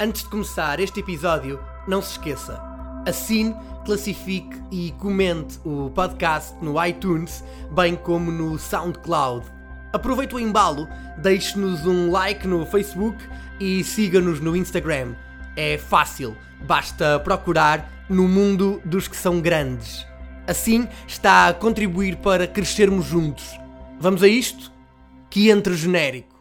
Antes de começar este episódio, não se esqueça. Assine, classifique e comente o podcast no iTunes, bem como no SoundCloud. Aproveite o embalo, deixe-nos um like no Facebook e siga-nos no Instagram. É fácil, basta procurar no mundo dos que são grandes. Assim está a contribuir para crescermos juntos. Vamos a isto? Que entre genérico.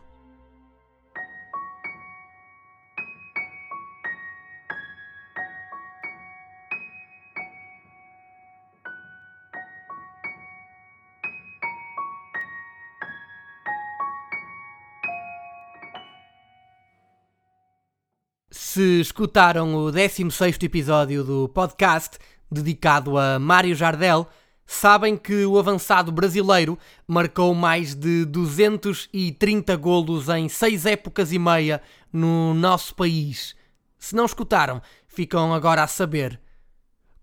Se escutaram o 16 episódio do podcast dedicado a Mário Jardel, sabem que o avançado brasileiro marcou mais de 230 golos em seis épocas e meia no nosso país. Se não escutaram, ficam agora a saber.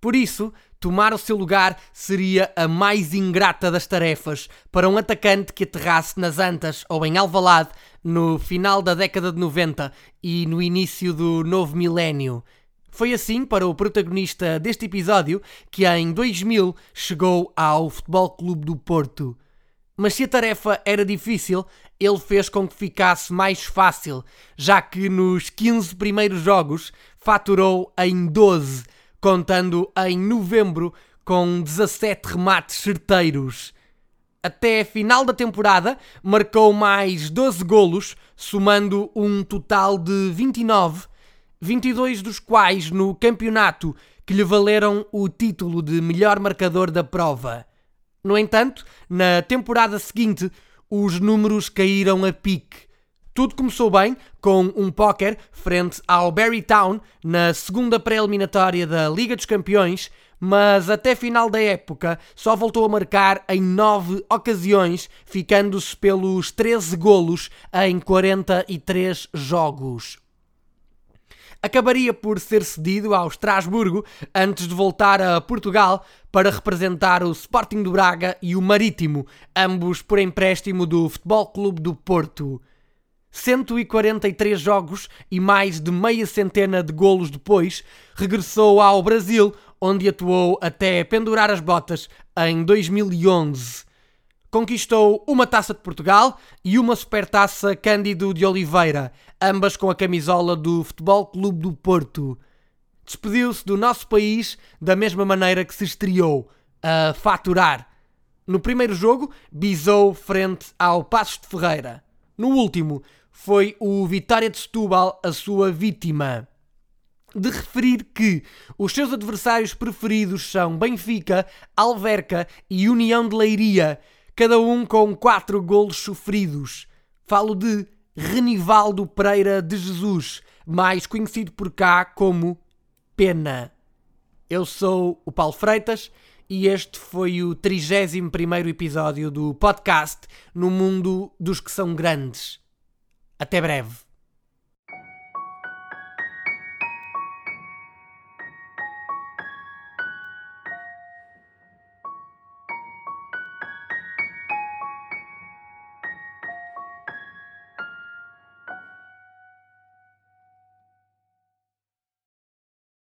Por isso, tomar o seu lugar seria a mais ingrata das tarefas para um atacante que aterrasse nas Antas ou em Alvalade no final da década de 90 e no início do novo milénio. Foi assim para o protagonista deste episódio que em 2000 chegou ao Futebol Clube do Porto. Mas se a tarefa era difícil, ele fez com que ficasse mais fácil, já que nos 15 primeiros jogos faturou em 12 contando em novembro com 17 remates certeiros. Até a final da temporada, marcou mais 12 golos, somando um total de 29, 22 dos quais no campeonato, que lhe valeram o título de melhor marcador da prova. No entanto, na temporada seguinte, os números caíram a pique. Tudo começou bem com um póquer frente ao Barry Town na segunda pré-eliminatória da Liga dos Campeões, mas até final da época só voltou a marcar em nove ocasiões, ficando-se pelos 13 golos em 43 jogos. Acabaria por ser cedido ao Estrasburgo antes de voltar a Portugal para representar o Sporting do Braga e o Marítimo, ambos por empréstimo do Futebol Clube do Porto. 143 jogos e mais de meia centena de golos depois, regressou ao Brasil, onde atuou até pendurar as botas em 2011. Conquistou uma taça de Portugal e uma supertaça Cândido de Oliveira, ambas com a camisola do Futebol Clube do Porto. Despediu-se do nosso país da mesma maneira que se estreou, a faturar. No primeiro jogo, bisou frente ao Passos de Ferreira. No último, foi o Vitória de Setúbal a sua vítima. De referir que os seus adversários preferidos são Benfica, Alverca e União de Leiria, cada um com quatro golos sofridos. Falo de Renivaldo Pereira de Jesus, mais conhecido por cá como Pena. Eu sou o Paulo Freitas e este foi o 31 episódio do podcast No Mundo dos que são grandes. Até breve.